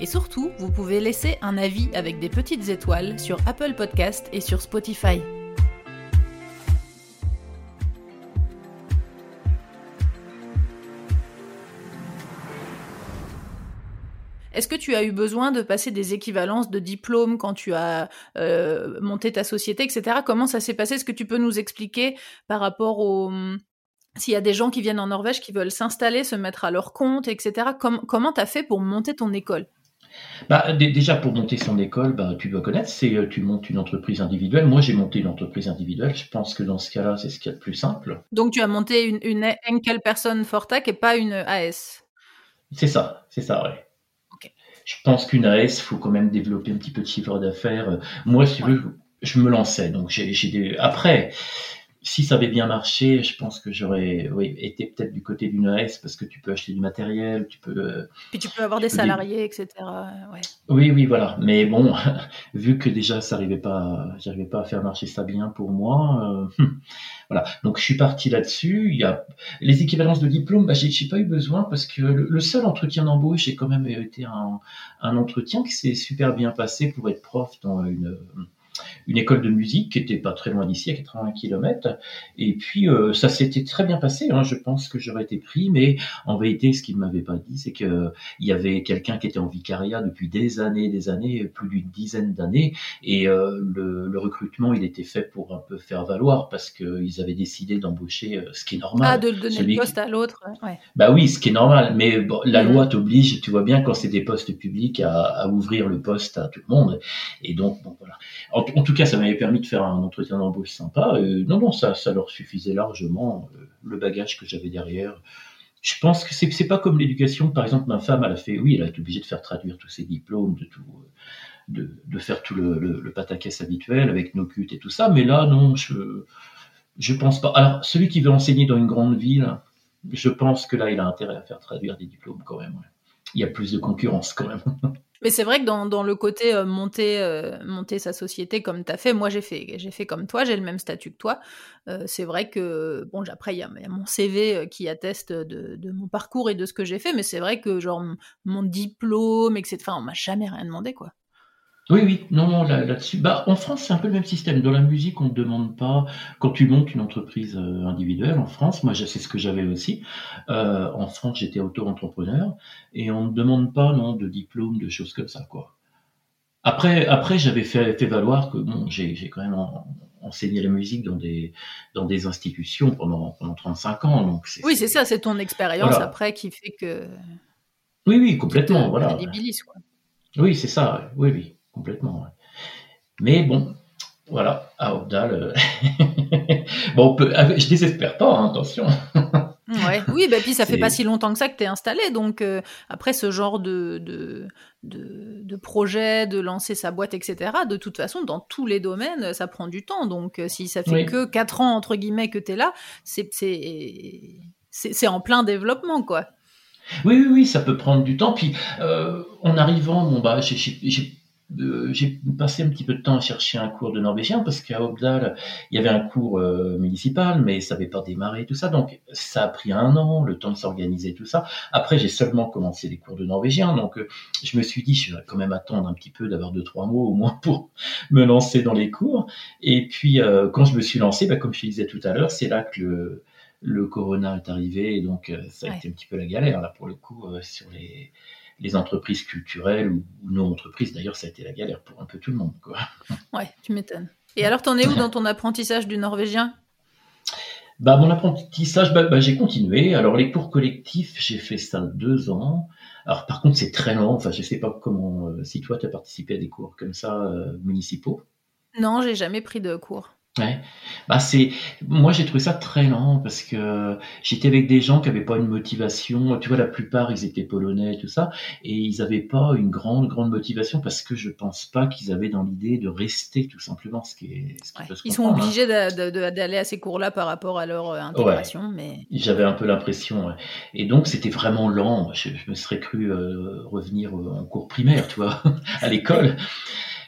Et surtout, vous pouvez laisser un avis avec des petites étoiles sur Apple Podcast et sur Spotify. Est-ce que tu as eu besoin de passer des équivalences de diplômes quand tu as euh, monté ta société, etc. Comment ça s'est passé? Est-ce que tu peux nous expliquer par rapport au... S'il y a des gens qui viennent en Norvège qui veulent s'installer, se mettre à leur compte, etc. comment tu as fait pour monter ton école? Bah, déjà, pour monter son école, bah, tu dois connaître, c'est euh, tu montes une entreprise individuelle. Moi, j'ai monté une entreprise individuelle. Je pense que dans ce cas-là, c'est ce qu'il y a de plus simple. Donc, tu as monté une, une Enkel Person Fortac et pas une AS C'est ça, c'est ça, ouais. Je pense qu'une AS, faut quand même développer un petit peu de chiffre d'affaires. Moi, si tu veux, je me lançais. Donc, j'ai des... Après, si ça avait bien marché, je pense que j'aurais oui, été peut-être du côté d'une AS parce que tu peux acheter du matériel, tu peux. Puis tu peux avoir des salariés, etc. Oui, oui, voilà. Mais bon, vu que déjà ça n'arrivait pas, j'arrivais pas à faire marcher ça bien pour moi. Euh, voilà. Donc je suis parti là-dessus. Il y a les équivalences de diplôme, bah, j'ai pas eu besoin parce que le, seul entretien d'embauche, j'ai quand même été un, un entretien qui s'est super bien passé pour être prof dans une une école de musique qui était pas très loin d'ici, à 80 km. Et puis euh, ça s'était très bien passé. Hein. Je pense que j'aurais été pris, mais en vérité, ce qu'il m'avait pas dit, c'est que il y avait quelqu'un qui était en vicariat depuis des années, des années, plus d'une dizaine d'années, et euh, le, le, recrutement, il était fait pour un peu faire valoir parce qu'ils avaient décidé d'embaucher, euh, ce qui est normal. Ah, de donner le poste à l'autre. Ouais. Bah oui, ce qui est normal. Mais bon, la mm. loi t'oblige, tu vois bien quand c'est des postes publics à, à, ouvrir le poste à tout le monde. Et donc bon voilà. En, en tout cas, ça m'avait permis de faire un entretien d'embauche sympa. non, non, ça, ça leur suffisait largement, euh, le bagage que j'avais derrière. Je pense que c'est pas comme l'éducation. Par exemple, ma femme, elle a fait, oui, elle a été obligée de faire traduire tous ses diplômes, de tout, de, de faire tout le, le, le, pataquès habituel avec nos cuts et tout ça. Mais là, non, je, je pense pas. Alors, celui qui veut enseigner dans une grande ville, je pense que là, il a intérêt à faire traduire des diplômes quand même. Il y a plus de concurrence quand même. Mais c'est vrai que dans, dans, le côté euh, monter, euh, monter sa société comme tu as fait, moi j'ai fait, j'ai fait comme toi, j'ai le même statut que toi. Euh, c'est vrai que, bon, après, il y, a mon CV qui atteste de, mon parcours et de ce que j'ai fait, mais c'est vrai que, genre, mon diplôme, etc., on m'a jamais rien demandé, quoi. Oui, oui, non, non, là-dessus. bah, en France, c'est un peu le même système. Dans la musique, on ne demande pas, quand tu montes une entreprise euh, individuelle en France, moi, c'est ce que j'avais aussi. Euh, en France, j'étais auto-entrepreneur et on ne demande pas, non, de diplôme, de choses comme ça, quoi. Après, après j'avais fait, fait valoir que, bon, j'ai quand même enseigné la musique dans des, dans des institutions pendant, pendant 35 ans. Donc oui, c'est ça, c'est ton expérience après qui fait que. Oui, oui, complètement, voilà. Quoi. Oui, c'est ça, oui, oui complètement. Mais bon, voilà, à Obdal, euh, bon, peut... Ah, je désespère pas, hein, attention. ouais. Oui, bah, puis ça fait pas si longtemps que ça que tu es installé. Donc, euh, après, ce genre de, de, de, projet, de lancer sa boîte, etc., de toute façon, dans tous les domaines, ça prend du temps. Donc, euh, si ça fait que 4 ans, entre guillemets, que tu es là, c'est en plein développement, quoi. Oui, oui, oui, ça peut prendre du temps. Puis, en arrivant, bon, bah, j'ai j'ai passé un petit peu de temps à chercher un cours de norvégien parce qu'à Obdal, il y avait un cours euh, municipal, mais ça n'avait pas démarré tout ça. Donc, ça a pris un an, le temps de s'organiser tout ça. Après, j'ai seulement commencé les cours de norvégien. Donc, euh, je me suis dit, je vais quand même attendre un petit peu d'avoir deux, trois mots au moins pour me lancer dans les cours. Et puis, euh, quand je me suis lancé, bah, comme je disais tout à l'heure, c'est là que le, le corona est arrivé. Et donc, ça a été un petit peu la galère, là, pour le coup, sur les les entreprises culturelles ou, nos entreprises. D'ailleurs, ça a été la galère pour un peu tout le monde. Quoi. Ouais, tu m'étonnes. Et alors, t'en es où dans ton apprentissage du norvégien? Bah, Mon apprentissage, bah, bah, j'ai continué. Alors, les cours collectifs, j'ai fait ça deux ans. Alors, par contre, c'est très lent. Enfin, je sais pas comment, euh, si toi, tu as participé à des cours comme ça, euh, municipaux. Non, j'ai jamais pris de cours. Ouais. Bah c'est moi j'ai trouvé ça très lent parce que j'étais avec des gens qui avaient pas une motivation. Tu vois, la plupart ils étaient polonais tout ça et ils avaient pas une grande grande motivation parce que je pense pas qu'ils avaient dans l'idée de rester tout simplement. Ce qui est, ce qui ils sont hein. obligés d'aller à ces cours-là par rapport à leur euh, intégration, mais j'avais un peu l'impression. Et donc c'était vraiment lent. Je, me serais cru euh, revenir euh, en cours primaire, tu vois, à l'école.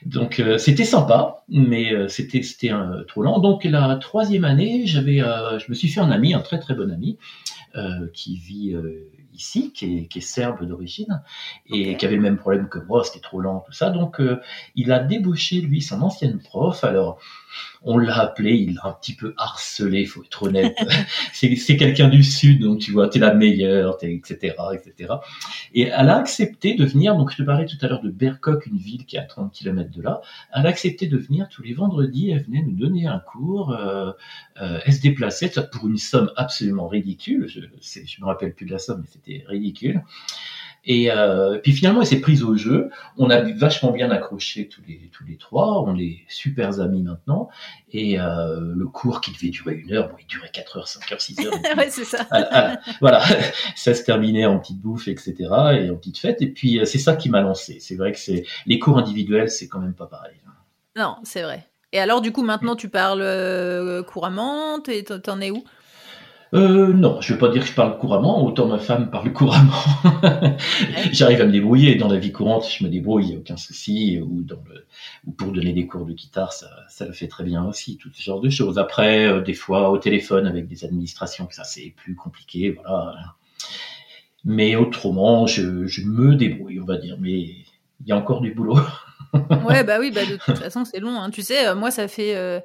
Donc euh, c'était sympa, mais euh, c'était c'était trop lent. Donc la troisième année, j'avais, euh, je me suis fait un ami, un très très bon ami, qui vit ici, qui est, qui est serbe d'origine, et qui avait le même problème que moi, c'était trop lent, tout ça. Donc il a débauché lui son ancienne prof. Alors on l'a appelé, il l'a un petit peu harcelé, faut être honnête. c'est quelqu'un du sud, donc tu vois, t'es la meilleure, es, etc., etc. Et elle a accepté de venir, donc je te parlais tout à l'heure de Bercoq, une ville qui est à 30 km de là. Elle a accepté de venir tous les vendredis, elle venait nous donner un cours, euh, euh, elle se déplaçait, pour une somme absolument ridicule, je, je me rappelle plus de la somme, mais c'était ridicule. Et euh, puis finalement, elle s'est prise au jeu. On a vachement bien accroché tous les tous les trois. On est super amis maintenant. Et euh, le cours qui devait durer une heure, bon, il durait 4 heures, 5 heures, 6 heures. ouais, c'est ça. voilà, ça se terminait en petite bouffe, etc. et en petite fête. Et puis euh, c'est ça qui m'a lancé. C'est vrai que c'est les cours individuels, c'est quand même pas pareil. Non, c'est vrai. Et alors, du coup, maintenant, tu parles couramment. T'en es où? Euh, non, je ne veux pas dire que je parle couramment, autant ma femme parle couramment. J'arrive à me débrouiller dans la vie courante, je me débrouille, il a aucun souci, ou, dans le, ou pour donner des cours de guitare, ça, ça le fait très bien aussi, tout ce genre de choses. Après, euh, des fois au téléphone avec des administrations, ça c'est plus compliqué, voilà. Mais autrement, je, je me débrouille, on va dire, mais il y a encore du boulot. ouais, bah oui, bah de toute façon c'est long. Hein. Tu sais, euh, moi ça fait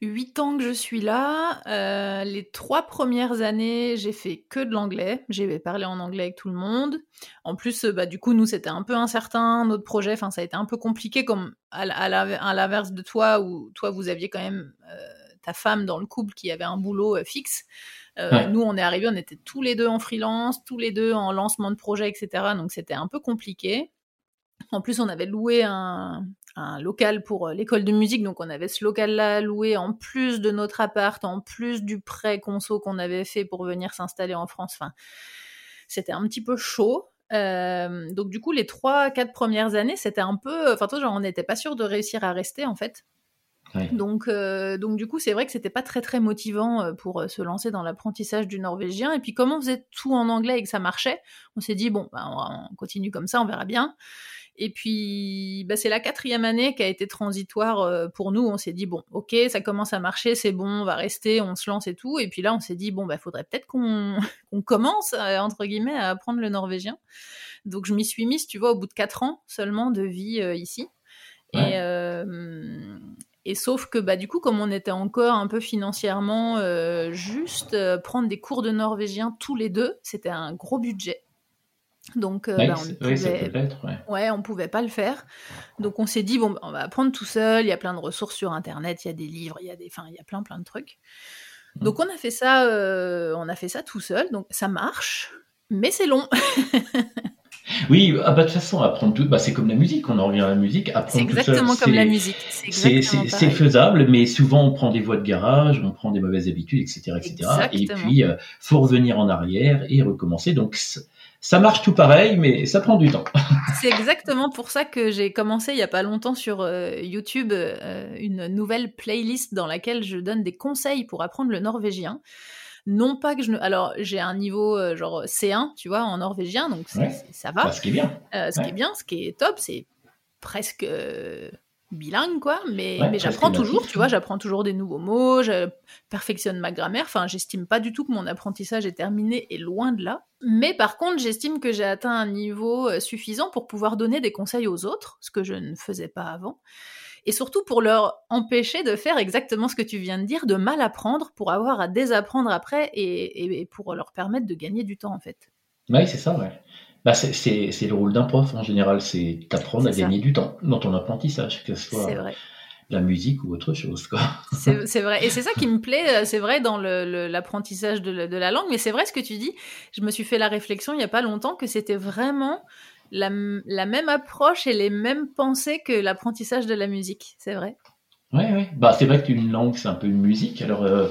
huit ans que je suis là. Euh, les trois premières années, j'ai fait que de l'anglais. J'ai parlé en anglais avec tout le monde. En plus, bah, du coup, nous, c'était un peu incertain, notre projet. Enfin, ça a été un peu compliqué, comme à, l'inverse de toi, où toi, vous aviez quand même euh, ta femme dans le couple qui avait un boulot euh, fixe. Nous, on est arrivés, on était tous les deux en freelance, tous les deux en lancement de projet, etc. Donc, c'était un peu compliqué. En plus, on avait loué un, un local pour euh, l'école de musique, donc on avait ce local-là loué en plus de notre appart, en plus du prêt conso qu'on avait fait pour venir s'installer en France. Enfin, c'était un petit peu chaud. Euh, donc du coup, les trois, quatre premières années, c'était un peu, enfin, toi, genre, on n'était pas sûr de réussir à rester en fait. Donc, euh, donc du coup, c'est vrai que c'était pas très très motivant pour se lancer dans l'apprentissage du norvégien. Et puis, comme on faisait tout en anglais et que ça marchait, on s'est dit bon, ben, on continue comme ça, on verra bien. Et puis, bah, c'est la quatrième année qui a été transitoire euh, pour nous. On s'est dit, bon, ok, ça commence à marcher, c'est bon, on va rester, on se lance et tout. Et puis là, on s'est dit, bon, bah, faudrait peut-être qu'on commence, euh, entre guillemets, à apprendre le norvégien. Donc, je m'y suis mise, tu vois, au bout de quatre ans seulement de vie euh, ici. Et, et sauf que, bah, du coup, comme on était encore un peu financièrement juste, prendre des cours de norvégien tous les deux, c'était un gros budget. Donc, euh, bah, on pouvait... ouais. on pouvait pas le faire. Donc, on s'est dit bon, on va apprendre tout seul. Il y a plein de ressources sur Internet, il y a des livres, il y a des, enfin, il y a plein, plein de trucs. Mmh. Donc, on a fait ça, euh, on a fait ça tout seul. Donc, ça marche, mais c'est long. oui, ah bah, de toute façon, apprendre tout, bah, c'est comme la musique. On en revient à la musique. C'est exactement comme la musique. C'est faisable, mais souvent on prend des voies de garage, on prend des mauvaises habitudes, etc., etc. Et puis, euh, faut revenir en arrière et recommencer. Donc ça marche tout pareil, mais ça prend du temps. C'est exactement pour ça que j'ai commencé il n'y a pas longtemps sur euh, YouTube euh, une nouvelle playlist dans laquelle je donne des conseils pour apprendre le norvégien. Non pas que je ne... Alors, j'ai un niveau euh, genre C1, tu vois, en norvégien, donc ça va. ce qui est bien. ce qui est bien, ce qui est top, c'est presque bilingue, quoi. Mais, mais j'apprends toujours, tu vois, j'apprends toujours des nouveaux mots, je perfectionne ma grammaire. Enfin, j'estime pas du tout que mon apprentissage est terminé et loin de là. Mais par contre, j'estime que j'ai atteint un niveau euh, suffisant pour pouvoir donner des conseils aux autres, ce que je ne faisais pas avant. Et surtout pour leur empêcher de faire exactement ce que tu viens de dire, de mal apprendre pour avoir à désapprendre après et, et pour leur permettre de gagner du temps, en fait. Oui, c'est ça, ouais. Bah, c'est le rôle d'un prof en général, c'est d'apprendre à gagner du temps dans ton apprentissage, que ce soit la musique ou autre chose. C'est vrai, et c'est ça qui me plaît, euh, c'est vrai dans l'apprentissage de, de, la langue, mais c'est vrai ce que tu dis. Je me suis fait la réflexion il n'y a pas longtemps que c'était vraiment la, la, même approche et les mêmes pensées que l'apprentissage de la musique, c'est vrai. Ouais, ouais. Bah, c'est vrai qu'une langue, c'est un peu une musique. Alors, euh,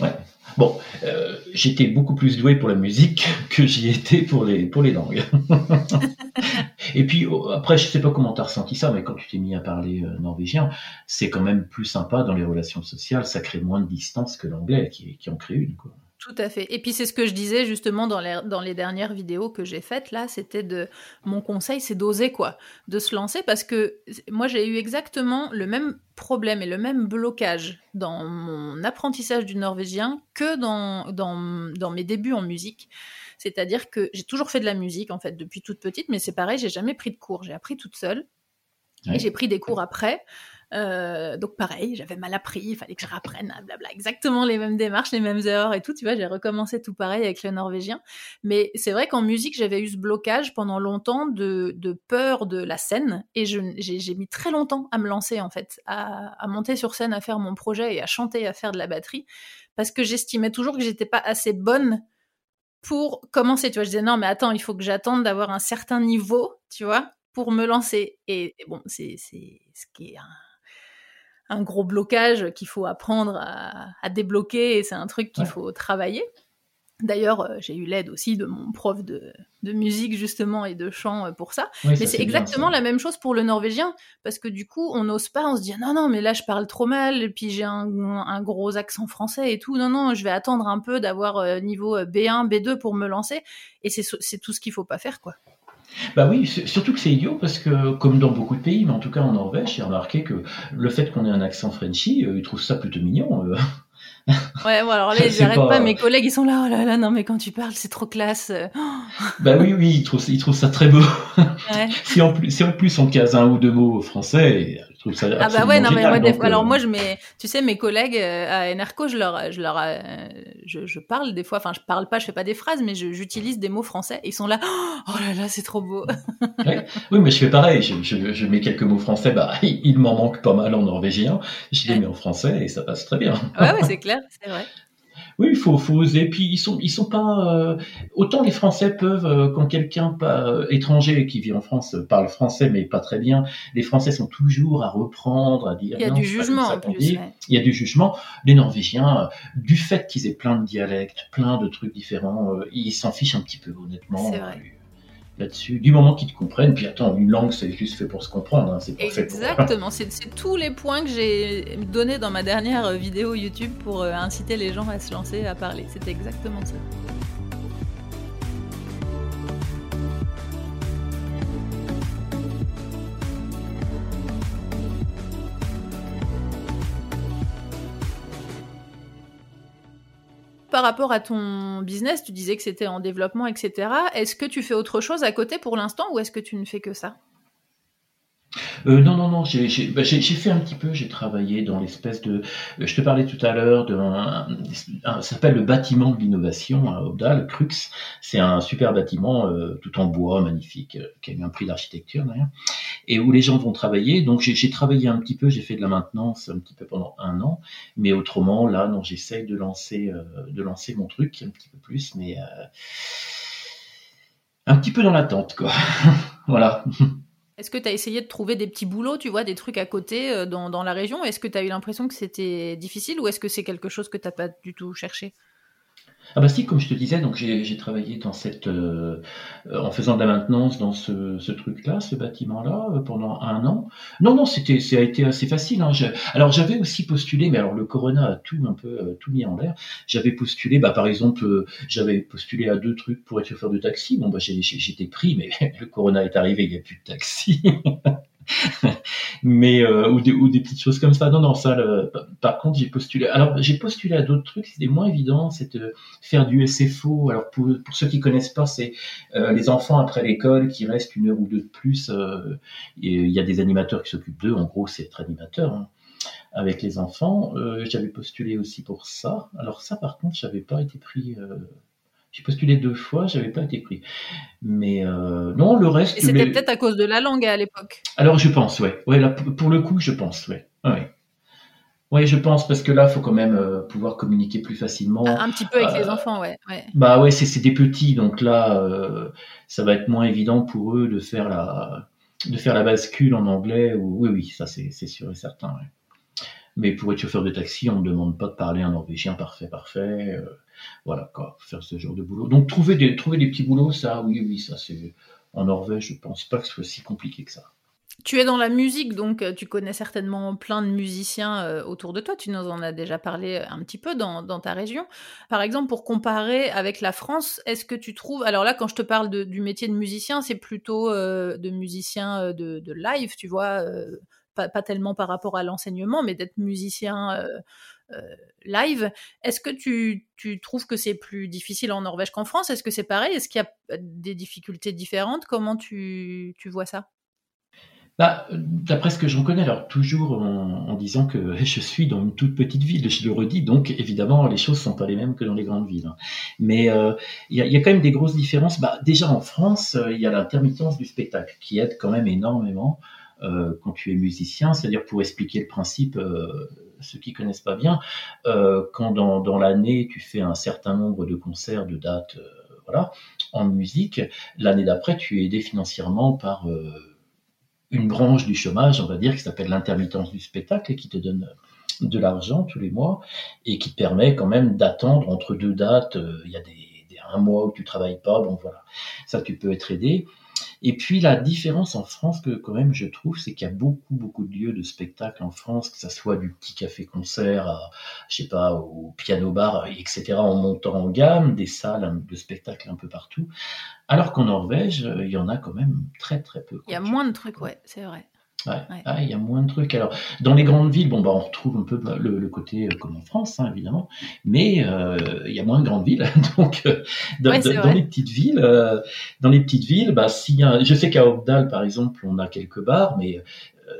ouais. Bon, euh, j'étais beaucoup plus doué pour la musique que j'y étais pour les, pour les langues. Et puis, oh, après, je sais pas comment tu as ressenti ça, mais quand tu t'es mis à parler euh, norvégien, c'est quand même plus sympa dans les relations sociales. Ça crée moins de distance que l'anglais, qui, qui en crée une, quoi. Tout à fait. Et puis c'est ce que je disais justement dans les, dans les dernières vidéos que j'ai faites là, c'était de mon conseil, c'est d'oser quoi, de se lancer parce que moi j'ai eu exactement le même problème et le même blocage dans mon apprentissage du norvégien que dans, dans, dans mes débuts en musique. C'est-à-dire que j'ai toujours fait de la musique en fait depuis toute petite, mais c'est pareil, j'ai jamais pris de cours, j'ai appris toute seule. Et j'ai pris des cours après. Euh, donc pareil, j'avais mal appris, il fallait que je rapprenne, blabla, exactement les mêmes démarches, les mêmes heures et tout. Tu vois, j'ai recommencé tout pareil avec le norvégien. Mais c'est vrai qu'en musique, j'avais eu ce blocage pendant longtemps de, peur de la scène et j'ai mis très longtemps à me lancer en fait, à, à, monter sur scène, à faire mon projet et à chanter, à faire de la batterie, parce que j'estimais toujours que j'étais pas assez bonne pour commencer. Tu vois, je disais non, mais attends, il faut que j'attende d'avoir un certain niveau, tu vois, pour me lancer. Et, et bon, c'est ce qui est un un gros blocage qu'il faut apprendre à, débloquer et c'est un truc qu'il faut travailler. D'ailleurs, euh, j'ai eu l'aide aussi de mon prof de, musique justement et de chant euh, pour ça. mais c'est exactement la même chose pour le norvégien parce que du coup, on n'ose pas, on se dit non non, mais là je parle trop mal et puis j'ai un, gros accent français et tout. Non non, je vais attendre un peu d'avoir euh, niveau B1, B2 pour me lancer et c'est tout ce qu'il faut pas faire quoi. Bah oui, surtout que c'est idiot parce que, comme dans beaucoup de pays, mais en tout cas en Norvège, j'ai remarqué que le fait qu'on ait un accent Frenchy, euh, ils trouvent ça plutôt mignon. Euh. Ouais, bon, alors là, j'arrête pas. Mes collègues, ils sont là, oh là là, non, mais quand tu parles, c'est trop classe. bah oui, oui, ils trouvent, ils trouvent ça très beau. Ouais. si, en plus, si en plus on case un ou deux mots français, ah bah ouais, non mais moi, alors euh, moi je mets, tu sais, mes collègues euh, à Enerco, je leur, je leur, euh, je, je, parle des fois, enfin je parle pas, je fais pas des phrases, mais j'utilise des mots français. Et ils sont là, oh là là, c'est trop beau. Oui, mais je fais pareil, je, je, je, mets quelques mots français, bah il m'en manque pas mal en norvégien, je les mets en français et ça passe très bien. Ouais, ouais, c'est clair, c'est vrai. Oui, il faut, faut oser. Puis ils sont, ils sont pas. Euh, autant les Français peuvent, euh, quand quelqu'un euh, étranger qui vit en France parle français mais pas très bien, les Français sont toujours à reprendre, à dire. Il y a du jugement en plus. Il y a du jugement. Les Norvégiens, du fait qu'ils aient plein de dialectes, plein de trucs différents, ils s'en fichent un petit peu honnêtement. C'est vrai là-dessus, du moment qu'ils te comprennent. Puis attends, une langue, c'est juste fait pour se comprendre. Hein, c'est Exactement, c'est tous les points que j'ai donnés dans ma dernière vidéo YouTube pour euh, inciter les gens à se lancer, à parler. C'était exactement ça. Par rapport à ton business, tu disais que c'était en développement, etc. Est-ce que tu fais autre chose à côté pour l'instant ou est-ce que tu ne fais que ça? Euh, non, non, non, bah, j'ai fait un petit peu, j'ai travaillé dans l'espèce de... Je te parlais tout à l'heure de... ça s'appelle le bâtiment de l'innovation à Obdal, Crux. C'est un super bâtiment euh, tout en bois, magnifique, euh, qui a eu un prix d'architecture d'ailleurs, et où les gens vont travailler. Donc j'ai travaillé un petit peu, j'ai fait de la maintenance un petit peu pendant un an, mais autrement, là, non, j'essaye de lancer, de lancer mon truc un petit peu plus, mais un petit peu dans l'attente, quoi. voilà. Est-ce que tu as essayé de trouver des petits boulots, tu vois, des trucs à côté euh, dans, dans la région? Est-ce que tu as eu l'impression que c'était difficile ou est-ce que c'est quelque chose que tu n'as pas du tout cherché? Ah bah si, comme je te disais, donc j'ai travaillé dans cette, euh, en faisant de la maintenance dans ce, ce truc-là, ce bâtiment-là, euh, pendant un an. Non, non, c'était, ça a été assez facile. Hein. alors j'avais aussi postulé, mais alors le Corona a tout un peu euh, tout mis en l'air. J'avais postulé, bah par exemple, j'avais postulé à deux trucs pour être chauffeur de taxi. Bon bah j'étais pris, mais le Corona est arrivé, il n'y a plus de taxi. mais euh, ou, des, ou des petites choses comme ça. Non, non, ça. par contre, j'ai postulé. Alors, j'ai postulé à d'autres trucs. C'était moins évident. C'est de faire du SFO. Alors, pour, pour ceux qui connaissent pas, c'est euh, les enfants après l'école qui restent une heure ou deux de plus. Euh, il y a des animateurs qui s'occupent d'eux. En gros, c'est être animateur. Hein, avec les enfants, j'avais postulé aussi pour ça. Alors ça, par contre, j'avais pas été pris j'ai postulé deux fois, j'avais pas été pris. Mais euh, non, le reste. Et c'était peut-être à cause de la langue à l'époque. Alors je pense, ouais. Ouais, là, pour le coup, je pense, ouais. Ouais. Ouais, je pense parce que là, faut quand même euh, pouvoir communiquer plus facilement. Un petit peu avec les euh, enfants, ouais. ouais. Bah ouais, c'est des petits, donc là, ça va être moins évident pour eux de faire la de faire la bascule en anglais. Ou... Oui, oui, ça c'est sûr et certain. Ouais. Mais pour être chauffeur de taxi, on ne demande pas de parler un norvégien parfait, parfait. Euh, voilà, quoi, faire ce genre de boulot. Donc trouver des, trouver des petits boulots, ça, oui, oui, ça c'est. En Norvège, je pense pas que ce soit si compliqué que ça. Tu es dans la musique, donc euh, tu connais certainement plein de musiciens euh, autour de toi. Tu nous en as déjà parlé un petit peu dans, ta région. Par exemple, pour comparer avec la France, est-ce que tu trouves... Alors là, quand je te parle du métier de musicien, c'est plutôt de musicien de, live, tu vois, pas, tellement par rapport à l'enseignement, mais d'être musicien... live. Est-ce que tu, trouves que c'est plus difficile en Norvège qu'en France? Est-ce que c'est pareil? Est-ce qu'il y a des difficultés différentes? Comment tu vois ça? Bah, D'après ce que je reconnais, alors toujours en, disant que je suis dans une toute petite ville, je le redis, donc évidemment les choses sont pas les mêmes que dans les grandes villes. Hein. Mais euh, il y, a, quand même des grosses différences. Bah, déjà en France, euh, il y a l'intermittence du spectacle qui aide quand même énormément euh, quand tu es musicien, c'est-à-dire pour expliquer le principe. ceux qui connaissent pas bien, quand dans, dans l'année tu fais un certain nombre de concerts, de dates, voilà, en musique, l'année d'après tu es aidé financièrement par une branche du chômage, on va dire, qui s'appelle l'intermittence du spectacle et qui te donne de l'argent tous les mois et qui te permet quand même d'attendre entre deux dates. Euh, il y a des, un mois où tu travailles pas, bon voilà, ça tu peux être aidé. Et puis la différence en France que quand même je trouve, c'est qu'il y a beaucoup beaucoup de lieux de spectacle en France, que ça soit du petit café-concert, à, je sais pas, au piano-bar, etc. en montant en gamme, des salles de spectacle un peu partout. Alors qu'en Norvège, euh, il y en a quand même très très peu. Il y a moins de trucs, ouais, c'est vrai. Ouais. Ah, il y a moins de trucs. Alors, dans les grandes villes, bon, bah, on retrouve un peu bah, le, côté euh, comme en France, hein, évidemment, mais euh, il y a moins de grandes villes. Donc, dans, les petites villes, dans les petites villes, bah, si, je sais qu'à Opdal, par exemple, on a quelques bars, mais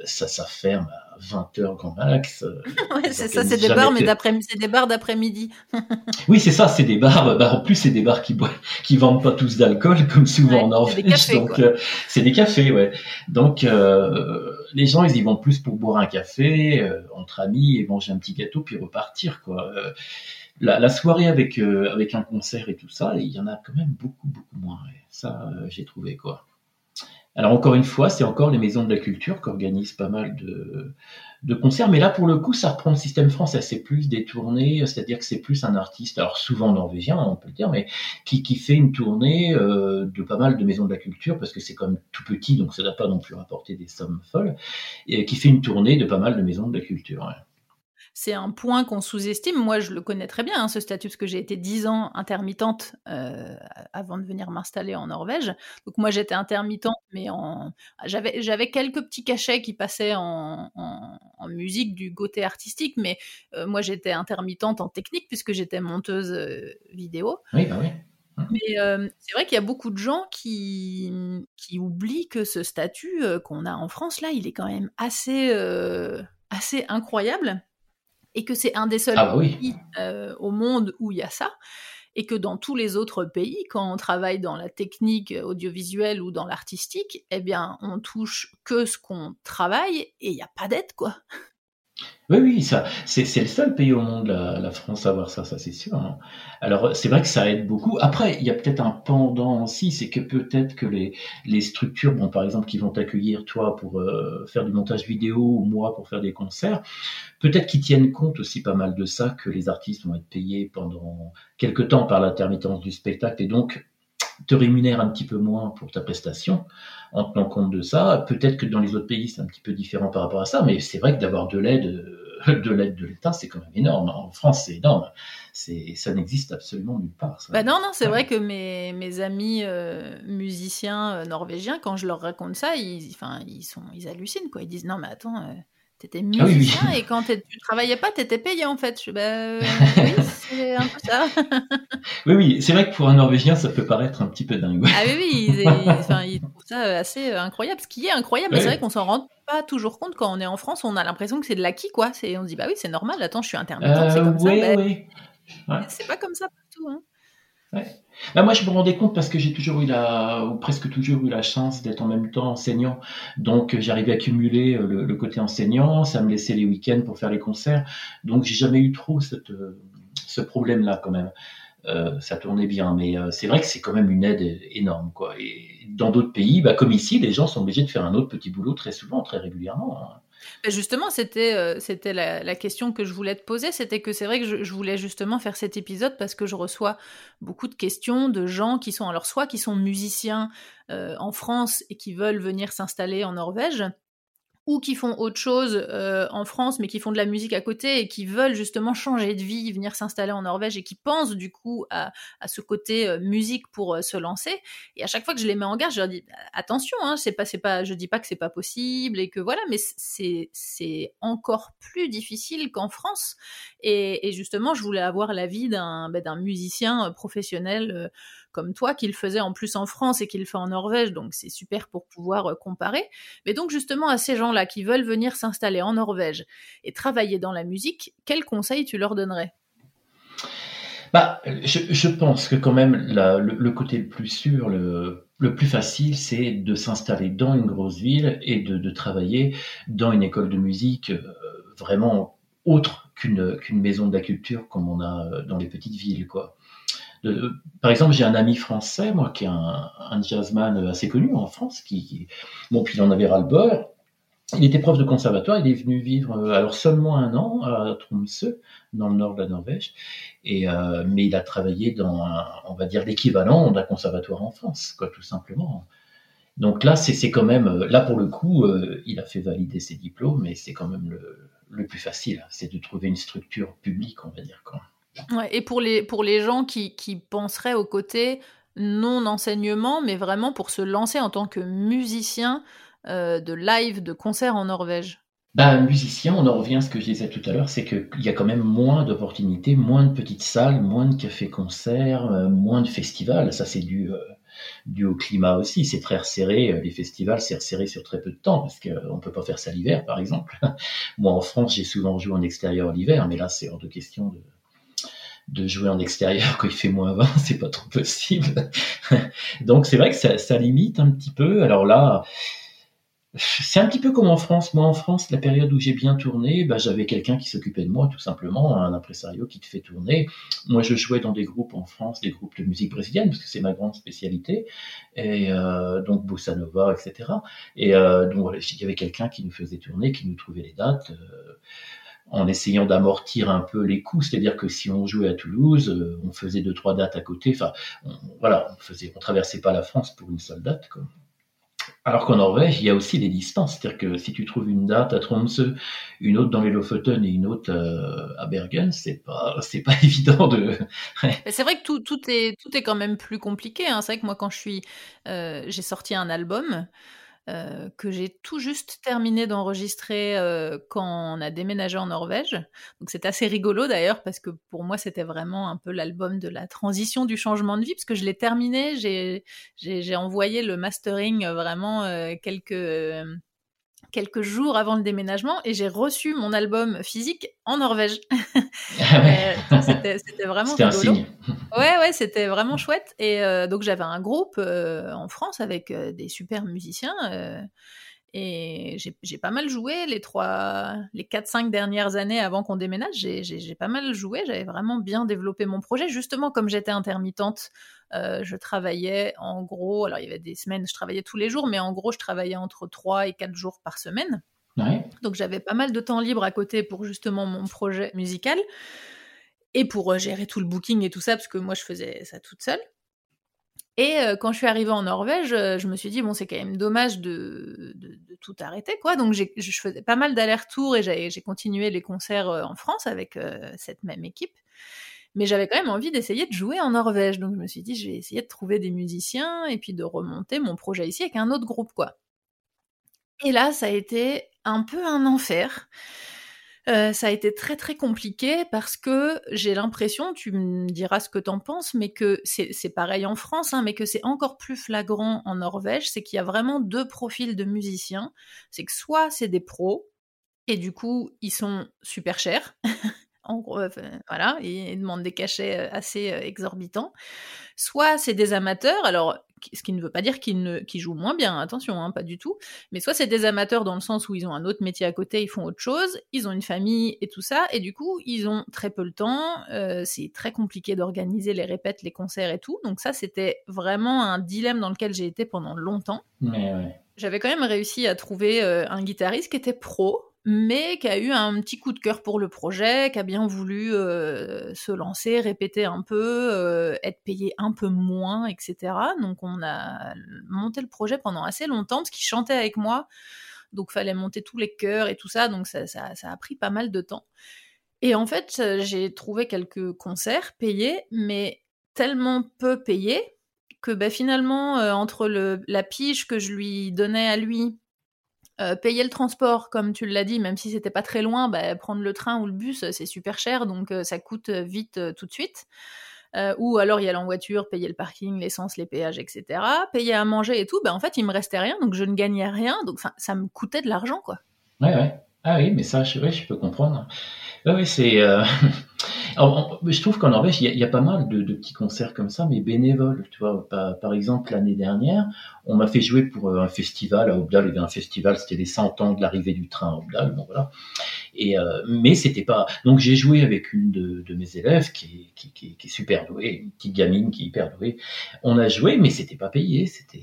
ça, ça ferme 20 heures grand max. Euh, ouais, c'est ça, c'est des bars, mais d'après, c'est des bars d'après-midi. oui, c'est ça, c'est des bars. Bah, en plus, c'est des bars qui qui vendent pas tous d'alcool, comme souvent en Norvège. donc, euh, c'est des cafés, ouais. Donc, euh, les gens, ils y vont plus pour boire un café entre amis et manger un petit gâteau puis repartir, quoi. La, soirée avec avec un concert et tout ça, il y en a quand même beaucoup beaucoup moins. Ça, j'ai trouvé quoi. Alors encore une fois, c'est encore les maisons de la culture qui organisent pas mal de, de, concerts, mais là pour le coup, ça reprend le système français. C'est plus des tournées, c'est-à-dire que c'est plus un artiste, alors souvent norvégien, on peut le dire, mais qui, qui fait une tournée euh, de pas mal de maisons de la culture parce que c'est quand même tout petit, donc ça n'a pas non plus rapporté des sommes folles, et qui fait une tournée de pas mal de maisons de la culture c'est un point qu'on sous-estime. Moi, je le connais très bien, hein, ce statut, parce que j'ai été dix ans intermittente euh, avant de venir m'installer en Norvège. Donc moi, j'étais intermittente, mais en... j'avais, j'avais quelques petits cachets qui passaient en, musique du côté artistique, mais euh, moi, j'étais intermittente en technique, puisque j'étais monteuse euh, vidéo. Oui, bah oui. Hein? Mais c'est vrai qu'il y a beaucoup de gens qui, qui oublient que ce statut qu'on a en France, là, il est quand même assez, assez incroyable et que c'est un des seuls ah bah pays euh, au monde où il y a ça, et que dans tous les autres pays, quand on travaille dans la technique audiovisuelle ou dans l'artistique, eh bien, on touche que ce qu'on travaille et il n'y a pas d'aide, quoi. Oui, oui, ça, c'est, le seul pays au monde, la, France, à avoir ça, ça c'est sûr. Hein. Alors, c'est vrai que ça aide beaucoup. Après, il y a peut-être un pendant aussi, c'est que peut-être que les, les structures, bon, par exemple, qui vont t'accueillir, toi, pour euh, faire du montage vidéo ou moi pour faire des concerts, peut-être qu'ils tiennent compte aussi pas mal de ça, que les artistes vont être payés pendant quelque temps par l'intermittence du spectacle et donc te rémunèrent un petit peu moins pour ta prestation en tenant compte de ça. Peut-être que dans les autres pays, c'est un petit peu différent par rapport à ça, mais c'est vrai que d'avoir de l'aide de l'aide de l'État, c'est quand même énorme. En France, c'est énorme. C'est, ça n'existe absolument nulle part. Bah non, non, c'est vrai que mes, mes amis euh, musiciens euh, norvégiens, quand je leur raconte ça, ils, enfin, ils, sont, ils hallucinent. Quoi. Ils disent non, mais attends, euh, T'étais ah musicien et quand tu travaillais pas, t'étais payé en fait. Je, bah, oui, c'est un peu ça. oui, oui, c'est vrai que pour un Norvégien, ça peut paraître un petit peu dingue. Ah oui, oui, ils, trouvent ça assez euh, incroyable. Ce qui est incroyable, c'est vrai qu'on s'en rend pas toujours compte quand on est en France. On a l'impression que c'est de l'acquis, quoi. On se dit, bah oui, c'est normal. Attends, je suis intermittent, c'est comme ça. Bah. C'est pas comme ça partout. Hein. Bah, moi, je me rendais compte parce que j'ai toujours eu la, ou presque toujours eu la chance d'être en même temps enseignant. Donc, j'arrivais à cumuler euh, le, côté enseignant, ça me laissait les week-ends pour faire les concerts. Donc, j'ai jamais eu trop cette, euh, ce problème-là quand même. Euh, ça tournait bien, mais c'est vrai que c'est quand même une aide énorme, quoi. Et dans d'autres pays, bah, comme ici, les gens sont obligés de faire un autre petit boulot très souvent, très régulièrement. Hein. Justement, c'était euh, c'était la, question que je voulais te poser. C'était que c'est vrai que je, voulais justement faire cet épisode parce que je reçois beaucoup de questions de gens qui sont alors soit qui sont musiciens euh, en France et qui veulent venir s'installer en Norvège, ou qui font autre chose euh, en France, mais qui font de la musique à côté et qui veulent justement changer de vie, venir s'installer en Norvège et qui pensent du coup à, ce côté euh, musique pour euh, se lancer. Et à chaque fois que je les mets en garde, je leur dis attention, hein, c'est pas, je dis pas que c'est pas possible et que voilà, mais c'est encore plus difficile qu'en France. Et, justement, je voulais avoir l'avis d'un d'un musicien professionnel comme toi, qui le faisait en plus en France et qui le fait en Norvège, donc c'est super pour pouvoir euh, comparer. Mais donc justement à ces gens-là qui veulent venir s'installer en Norvège et travailler dans la musique, quels conseils tu leur donnerais? Bah, je, pense que quand même le, côté le plus sûr, le, plus facile, c'est de s'installer dans une grosse ville et de, travailler dans une école de musique euh, vraiment autre qu'une qu'une maison de la culture comme on a euh, dans les petites villes, quoi par exemple, j'ai un ami français, moi, qui est un, un, jazzman assez connu en France, qui, bon, puis il en avait ras-le-bol. Il était prof de conservatoire, il est venu vivre euh, alors seulement un an à Tromsø, dans le nord de la Norvège, et euh, mais il a travaillé dans, on va dire, l'équivalent d'un conservatoire en France, quoi, tout simplement. Donc là, c'est quand même, euh, là pour le coup, il a fait valider ses diplômes, mais c'est quand même le, le plus facile, c'est de trouver une structure publique, on va dire. Quoi et pour les, pour les gens qui, qui penseraient au côté non enseignement, mais vraiment pour se lancer en tant que musicien euh, de live, de concert en Norvège ben, musicien, on en revient à ce que je disais tout à l'heure, c'est qu'il y a quand même moins d'opportunités, moins de petites salles, moins de cafés-concerts, euh, moins de festivals. Ça, c'est dû, euh, dû au climat aussi. C'est très resserré. Les festivals, c'est resserré sur très peu de temps parce qu'on ne peut pas faire ça l'hiver, par exemple. Moi, en France, j'ai souvent joué en extérieur l'hiver, mais là, c'est hors de question de, de jouer en extérieur quand il fait moins 20, c'est pas trop possible. Donc c'est vrai que ça, ça, limite un petit peu. Alors là, c'est un petit peu comme en France. Moi en France, la période où j'ai bien tourné, bah, j'avais quelqu'un qui s'occupait de moi tout simplement, un impresario qui te fait tourner. Moi je jouais dans des groupes en France, des groupes de musique brésilienne, parce que c'est ma grande spécialité, et euh, donc bossa nova, etc. Et euh, donc il y avait quelqu'un qui nous faisait tourner, qui nous trouvait les dates. Euh, en essayant d'amortir un peu les coûts. C'est-à-dire que si on jouait à Toulouse, euh, on faisait deux trois dates à côté. Enfin, voilà, on faisait, on traversait pas la France pour une seule date. Alors qu'en Norvège, il y a aussi des distances. C'est-à-dire que si tu trouves une date à Tromsø, une autre dans les Lofoten et une autre euh, à Bergen, c'est pas, c'est pas évident de. c'est vrai que tout, tout, est, tout est quand même plus compliqué. Hein. C'est vrai que moi, quand je suis, euh, j'ai sorti un album. Euh, que j'ai tout juste terminé d'enregistrer euh, quand on a déménagé en Norvège. Donc c'est assez rigolo d'ailleurs parce que pour moi c'était vraiment un peu l'album de la transition du changement de vie parce que je l'ai terminé, j'ai envoyé le mastering euh, vraiment quelques quelques jours avant le déménagement et j'ai reçu mon album physique en Norvège. Ah c'était vraiment un signe. Ouais, ouais, c'était vraiment chouette. Et euh, donc j'avais un groupe euh, en France avec euh, des super musiciens. et j'ai pas mal joué les trois, les 4-5 dernières années avant qu'on déménage. J'ai pas mal joué. J'avais vraiment bien développé mon projet. Justement, comme j'étais intermittente, je travaillais en gros. Alors il y avait des semaines, je travaillais tous les jours, mais en gros, je travaillais entre 3 et 4 jours par semaine. Donc j'avais pas mal de temps libre à côté pour justement mon projet musical et pour euh, gérer tout le booking et tout ça, parce que moi je faisais ça toute seule. Et euh, quand je suis arrivée en Norvège, euh, je me suis dit, bon, c'est quand même dommage de, tout arrêter, quoi. Donc, je faisais pas mal d'allers-retours et j'ai continué les concerts en France avec cette même équipe. Mais j'avais quand même envie d'essayer de jouer en Norvège. Donc, je me suis dit, je vais essayer de trouver des musiciens et puis de remonter mon projet ici avec un autre groupe, quoi. Et là, ça a été un peu un enfer. Euh, ça a été très très compliqué parce que j'ai l'impression, tu me diras ce que t'en penses, mais que c'est pareil en France, hein, mais que c'est encore plus flagrant en Norvège, c'est qu'il y a vraiment deux profils de musiciens. C'est que soit c'est des pros, et du coup ils sont super chers, en gros, euh, voilà, ils demandent des cachets euh, assez euh, exorbitants. Soit c'est des amateurs, alors ce qui ne veut pas dire qu'ils jouent moins bien, attention, hein, pas du tout. Mais soit c'est des amateurs dans le sens où ils ont un autre métier à côté, ils font autre chose, ils ont une famille et tout ça, et du coup ils ont très peu le temps. c'est très compliqué d'organiser les répètes, les concerts et tout. Donc ça c'était vraiment un dilemme dans lequel j'ai été pendant longtemps. J'avais quand même réussi à trouver un guitariste qui était pro, mais qui a eu un petit coup de cœur pour le projet, qui a bien voulu euh, se lancer, répéter un peu, euh, être payé un peu moins, etc. Donc on a monté le projet pendant assez longtemps, parce qu'il chantait avec moi, donc fallait monter tous les chœurs et tout ça, donc ça, ça, ça a pris pas mal de temps. Et en fait, j'ai trouvé quelques concerts payés, mais tellement peu payés que bah, finalement, euh, entre la pige que je lui donnais à lui euh, payer le transport, comme tu l'as dit, même si c'était pas très loin, bah, prendre le train ou le bus, c'est super cher, donc euh, ça coûte vite euh, tout de suite. ou alors y aller en voiture, payer le parking, l'essence, les péages, etc. Payer à manger et tout, bah, en fait, il me restait rien, donc je ne gagnais rien, donc ça me coûtait de l'argent, quoi. Ah oui, mais ça, je, je peux comprendre. Oui, c'est. je trouve qu'en Norvège, il y, a, pas mal de, petits concerts comme ça, mais bénévoles. Tu vois, par, exemple, l'année dernière, on m'a fait jouer pour euh, un festival à Obdal. Il y avait un festival, c'était les 100 ans de l'arrivée du train à Obdal. Bon, voilà. Et, euh, mais c'était pas. Donc j'ai joué avec une de, mes élèves qui est, qui, est super douée, une petite gamine qui est hyper douée. On a joué, mais c'était pas payé. C'était.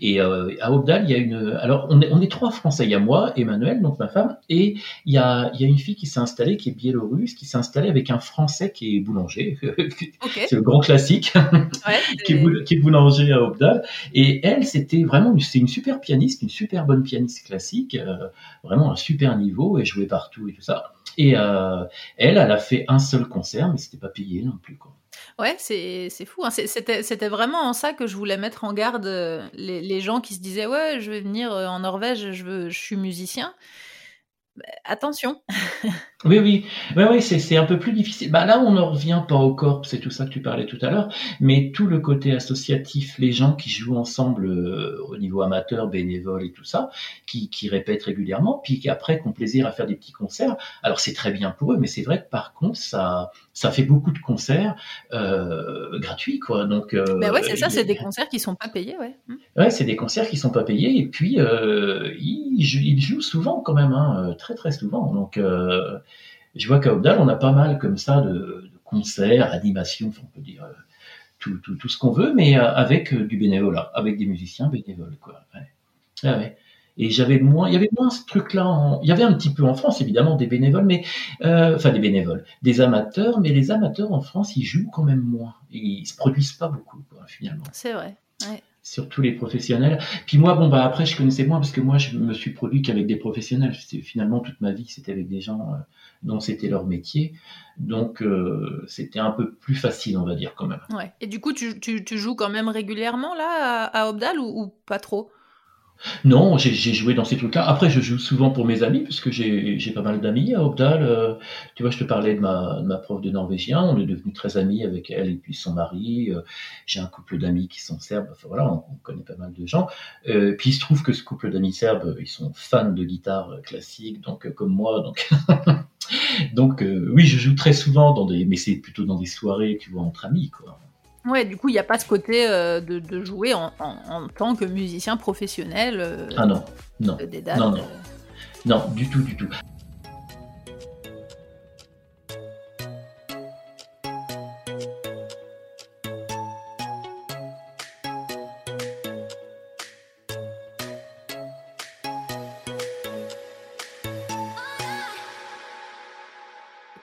Et euh, à Obdal, il y a une. Alors, on est, on est trois Français. Il y a moi, Emmanuel, donc ma femme, et il y a, il y a une fille qui s'est installée, qui est biélorusse, qui s'est installée avec un Français qui est boulanger. c'est le grand classique, qui, est, qui, est, boulanger à Obdal. Et elle, c'était vraiment, c'est une super pianiste, une super bonne pianiste classique, euh, vraiment un super niveau, et jouait partout et tout ça. Et euh, elle, elle a fait un seul concert, mais c'était pas payé non plus. Quoi. Ouais, c'est fou. Hein. C'était vraiment en ça que je voulais mettre en garde euh, les, les, gens qui se disaient Ouais, je vais venir euh, en Norvège, je, je suis musicien. Bah, attention. oui, oui, oui, oui c'est un peu plus difficile. Bah, là, on ne revient pas au corps, c'est tout ça que tu parlais tout à l'heure, mais tout le côté associatif, les gens qui jouent ensemble euh, au niveau amateur, bénévole et tout ça, qui, qui répètent régulièrement, puis qui après ont plaisir à faire des petits concerts. Alors c'est très bien pour eux, mais c'est vrai que par contre, ça, ça fait beaucoup de concerts euh, gratuits, quoi. Donc, euh, ben ouais, c'est ça, c'est des concerts qui sont pas payés, ouais. Mmh. Ouais, c'est des concerts qui sont pas payés, et puis euh, ils, ils, jouent souvent quand même, hein, très très souvent. Donc, euh, je vois qu'à Obdal, on a pas mal comme ça de, concerts, animations, on peut dire euh, tout, tout, tout ce qu'on veut, mais euh, avec du bénévolat, avec des musiciens bénévoles, quoi. Ah Et j'avais moins, il y avait moins ce truc-là. Il y avait un petit peu en France, évidemment, des bénévoles, mais enfin des bénévoles, des amateurs, mais les amateurs en France, ils jouent quand même moins. Ils se produisent pas beaucoup, finalement. C'est vrai. Ouais surtout les professionnels. Puis moi, bon bah après, je connaissais moins parce que moi, je me suis produit qu'avec des professionnels. Finalement, toute ma vie, c'était avec des gens euh, dont c'était leur métier, donc euh, c'était un peu plus facile, on va dire quand même. Ouais. Et du coup, tu, tu, tu joues quand même régulièrement là à, Obdal ou pas trop? Non, j'ai joué dans ces trucs-là. Après, je joue souvent pour mes amis, parce que j'ai pas mal d'amis à Obdal. Euh, tu vois, je te parlais de ma, de ma prof de norvégien. On est devenus très amis avec elle et puis son mari. Euh, j'ai un couple d'amis qui sont serbes. Enfin voilà, on, connaît pas mal de gens. Euh, puis il se trouve que ce couple d'amis serbes, ils sont fans de guitare classique, donc comme moi. Donc, donc oui, je joue très souvent dans des, mais c'est plutôt dans des soirées, tu vois, entre amis, quoi. Ouais, du coup, il n'y a pas ce côté euh, de, de, jouer en, en, tant que musicien professionnel. Euh, ah non, non. non, non. Euh. non, du tout, du tout.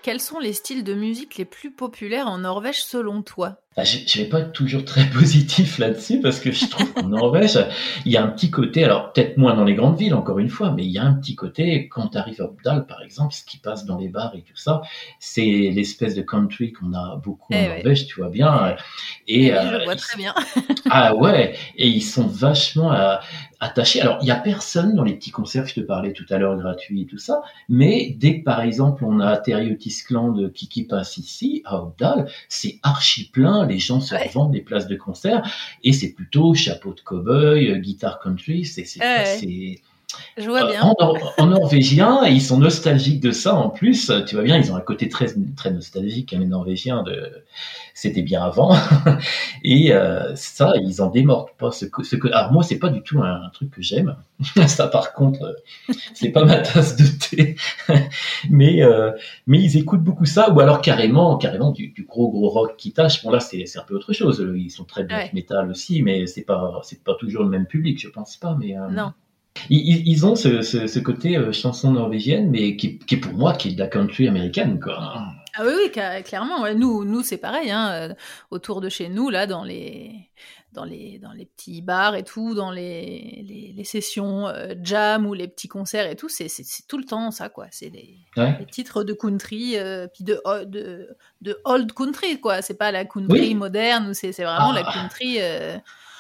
Quels sont les styles de musique les plus populaires en Norvège selon toi? Bah, je, ne vais pas être toujours très positif là-dessus parce que je trouve qu'en Norvège, il y a un petit côté, alors peut-être moins dans les grandes villes encore une fois, mais il y a un petit côté, quand tu arrives à Obdal par exemple, ce qui passe dans les bars et tout ça, c'est l'espèce de country qu'on a beaucoup en eh Norvège, tu vois bien. Et, je euh, vois très bien. ah ouais, et ils sont vachement euh, attachés. Alors il y a personne dans les petits concerts, je te parlais tout à l'heure gratuits et tout ça, mais dès que par exemple on a Terry Clan de Kiki passe ici à Obdal, c'est archi plein les gens se revendent des places de concert et c'est plutôt chapeau de cowboy, euh, guitare country, c'est je vois bien. En, norvégien, ils sont nostalgiques de ça en plus. Tu vois bien, ils ont un côté très très nostalgique, hein, les Norvégiens. De, c'était bien avant. Et euh, ça, ils en démordent pas. Ce, ce que, alors moi, c'est pas du tout un, truc que j'aime. ça, par contre, c'est pas ma tasse de thé. mais euh, mais ils écoutent beaucoup ça, ou alors carrément carrément du, gros gros rock qui tâche. Bon là, c'est un peu autre chose. Ils sont très black metal aussi, mais c'est pas pas toujours le même public, je pense pas. Mais euh, non. Ils, ont ce, côté chanson norvégienne, mais qui, qui, est pour moi qui est de la country américaine, quoi. Ah oui, oui, clairement. Nous, nous c'est pareil. Hein, euh, autour de chez nous, là, dans les, dans les, dans les petits bars et tout, dans les, les, sessions euh, jam ou les petits concerts et tout, c'est tout le temps ça, quoi. C'est les, titres de country, euh, puis de, de, de, old country, quoi. C'est pas la country moderne, c'est vraiment la ah. country.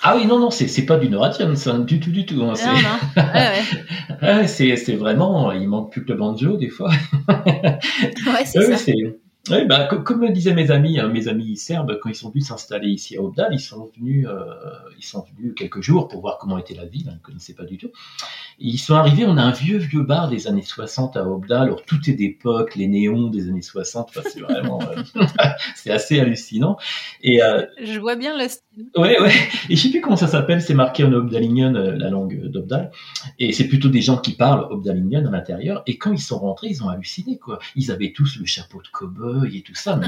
Ah oui, non, non, c'est pas du ça, du tout, du tout. Hein, c'est vraiment, il manque plus que le banjo, des fois. ouais, c'est ça. Oui, bah, comme, me disaient mes amis, hein, mes amis serbes, quand ils sont venus s'installer ici à Obdal, ils sont venus, euh, ils sont venus quelques jours pour voir comment était la ville, ils ne connaissaient pas du tout. ils sont arrivés, on a un vieux, vieux bar des années 60 à Obdal, alors tout est d'époque, les néons des années 60, c'est vraiment, euh, c'est assez hallucinant. Et, euh, Je vois bien le style. Ouais, ouais. Et je sais plus comment ça s'appelle, c'est marqué en Obdalingen, la langue d'Obdal. Et c'est plutôt des gens qui parlent Obdalingen à l'intérieur. Et quand ils sont rentrés, ils ont halluciné, quoi. Ils avaient tous le chapeau de cowboy et tout ça, mais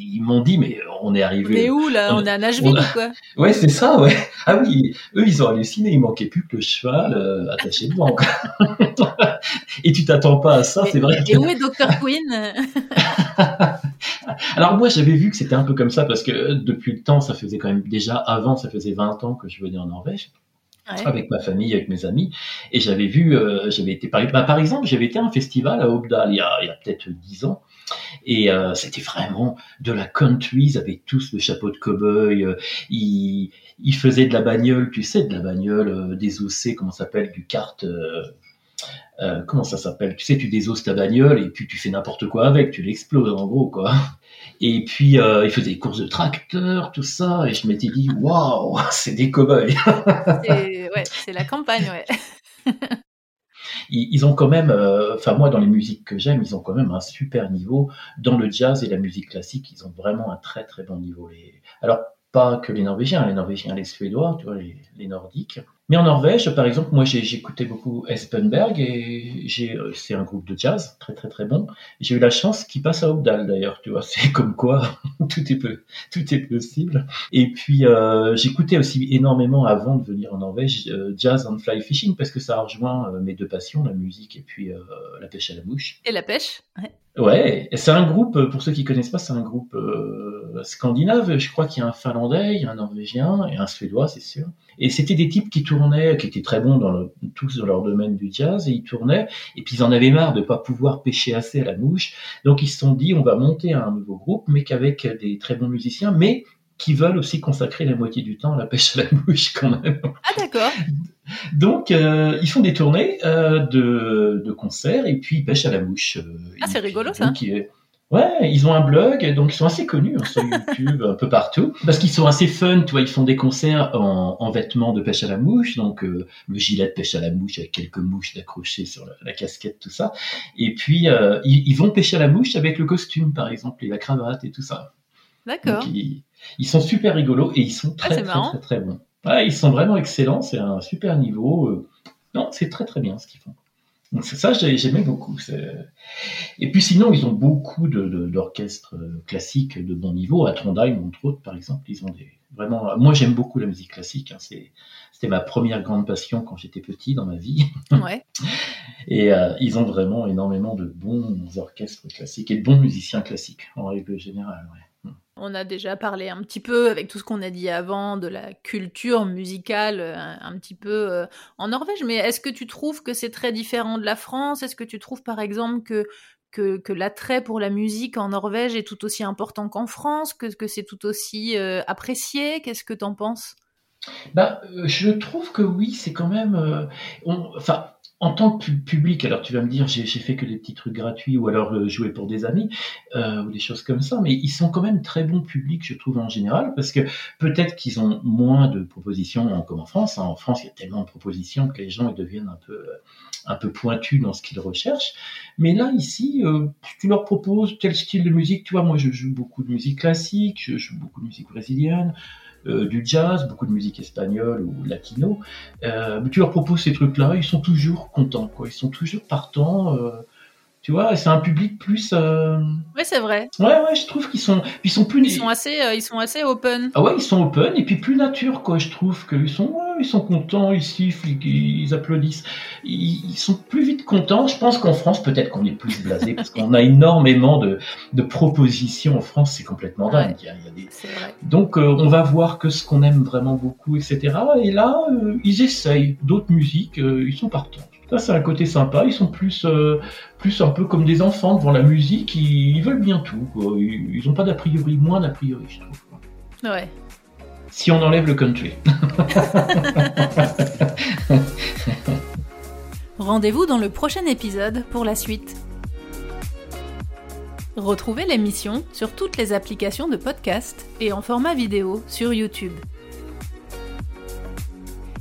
ils, m'ont dit, mais on est arrivé. Mais où là? On, est à Nashville ou quoi? Ouais, c'est ça, ouais. Ah oui, eux ils ont halluciné, il manquait plus que le cheval euh, attaché devant. et tu t'attends pas à ça, c'est vrai. Et où est Dr Queen Alors moi j'avais vu que c'était un peu comme ça parce que depuis le temps, ça faisait quand même déjà avant, ça faisait 20 ans que je venais en Norvège avec ma famille, avec mes amis. Et j'avais vu, euh, j'avais été par, bah, par exemple, j'avais été à un festival à Obdal il y a, il y a peut-être dix ans. Et euh, c'était vraiment de la country. Ils avaient tous le chapeau de cow-boy. Euh, ils, ils, faisaient de la bagnole, tu sais, de la bagnole euh, désossée, comment ça s'appelle, du kart. Euh, comment ça s'appelle? Tu sais, tu désosses ta bagnole et puis tu fais n'importe quoi avec, tu l'exploses en gros, quoi. Et puis, euh, il faisait des courses de tracteurs, tout ça, et je m'étais dit, waouh, c'est des cow-boys. ouais, c'est la campagne, ouais. ils, ont quand même, euh, enfin moi dans les musiques que j'aime, ils ont quand même un super niveau. Dans le jazz et la musique classique, ils ont vraiment un très très bon niveau. Alors pas que les Norvégiens, les Norvégiens, les Suédois, tu vois, les Nordiques. Mais en Norvège, par exemple, moi j'écoutais beaucoup Espenberg et euh, c'est un groupe de jazz très très très bon. J'ai eu la chance qu'il passe à Obdal d'ailleurs, tu vois, c'est comme quoi tout est peu, tout est possible. Et puis euh, j'écoutais aussi énormément avant de venir en Norvège euh, jazz and fly fishing parce que ça rejoint mes deux passions, la musique et puis la pêche à la mouche. Et la pêche. Ouais. Ouais, c'est un groupe, pour ceux qui connaissent pas, c'est un groupe scandinave. Je crois qu'il y a un finlandais, il y a un norvégien et un suédois, c'est sûr. Et c'était des types qui tournaient, qui étaient très bons dans tous dans leur domaine du jazz, et ils tournaient, et puis ils en avaient marre de pas pouvoir pêcher assez à la mouche. Donc ils se sont dit, on va monter un nouveau groupe, mais qu'avec des très bons musiciens, mais qui veulent aussi consacrer la moitié du temps à la pêche à la mouche quand même. Ah d'accord. Donc euh, ils font des tournées euh, de, de, concerts et puis ils pêchent à la mouche. Euh, ah c'est rigolo ça. Ouais, ils ont un blog, donc ils sont assez connus hein, sur YouTube, un peu partout, parce qu'ils sont assez fun, tu vois, ils font des concerts en, vêtements de pêche à la mouche, donc euh, le gilet de pêche à la mouche avec quelques mouches d'accrocher sur la, casquette, tout ça. Et puis euh, ils, vont pêcher à la mouche avec le costume, par exemple, et la cravate et tout ça. D'accord. Ils, sont super rigolos et ils sont ah, très très, très, très, bons. Ouais, ils sont vraiment excellents, c'est un super niveau. Euh. Non, c'est très très bien ce qu'ils font. Donc ça, j'aimais beaucoup. Et puis sinon, ils ont beaucoup d'orchestres de, euh, classiques de bon niveau. À Trondheim, entre autres, par exemple, ils ont des vraiment. Moi, j'aime beaucoup la musique classique. Hein. C'était ma première grande passion quand j'étais petit dans ma vie. Ouais. et euh, ils ont vraiment énormément de bons orchestres classiques et de bons musiciens classiques en règle générale. Ouais. On a déjà parlé un petit peu avec tout ce qu'on a dit avant de la culture musicale euh, un, petit peu euh, en Norvège, mais est-ce que tu trouves que c'est très différent de la France? Est-ce que tu trouves par exemple que, que, l'attrait pour la musique en Norvège est tout aussi important qu'en France, que, que c'est tout aussi euh, apprécié? Qu'est-ce que tu en penses? Bah, je trouve que oui, c'est quand même. enfin, en tant que public, alors tu vas me dire, j'ai fait que des petits trucs gratuits ou alors euh, jouer pour des amis euh, ou des choses comme ça, mais ils sont quand même très bons publics, je trouve en général, parce que peut-être qu'ils ont moins de propositions comme en France. Hein. En France, il y a tellement de propositions que les gens ils deviennent un peu un peu pointus dans ce qu'ils recherchent. Mais là, ici, euh, tu leur proposes tel style de musique. Tu vois, moi, je joue beaucoup de musique classique, je joue beaucoup de musique brésilienne. Euh, du jazz, beaucoup de musique espagnole ou latino. Euh, tu leur proposes ces trucs-là, ils sont toujours contents, quoi. Ils sont toujours partants. Tu vois, c'est un public plus. Euh... Oui, c'est vrai. Ouais, ouais, je trouve qu'ils sont, ils sont plus. Ils sont assez, euh, ils sont assez open. Ah ouais, ils sont open et puis plus nature, quoi. Je trouve qu'ils sont, ouais, ils sont contents, ils sifflent, ils, applaudissent. Ils, ils, sont plus vite contents. Je pense qu'en France, peut-être qu'on est plus blasé parce qu'on a énormément de, de propositions en France. C'est complètement dingue. Ouais, il y a, il y a des... vrai. Donc, euh, on va voir que ce qu'on aime vraiment beaucoup, etc. Et là, euh, ils essayent d'autres musiques. Ils sont partants. Ça, c'est un côté sympa. Ils sont plus, euh, plus un peu comme des enfants devant la musique. Ils, ils veulent bien tout. Quoi. Ils n'ont pas d'a priori, moins d'a priori, je trouve. Quoi. Ouais. Si on enlève le country. Rendez-vous dans le prochain épisode pour la suite. Retrouvez l'émission sur toutes les applications de podcast et en format vidéo sur YouTube.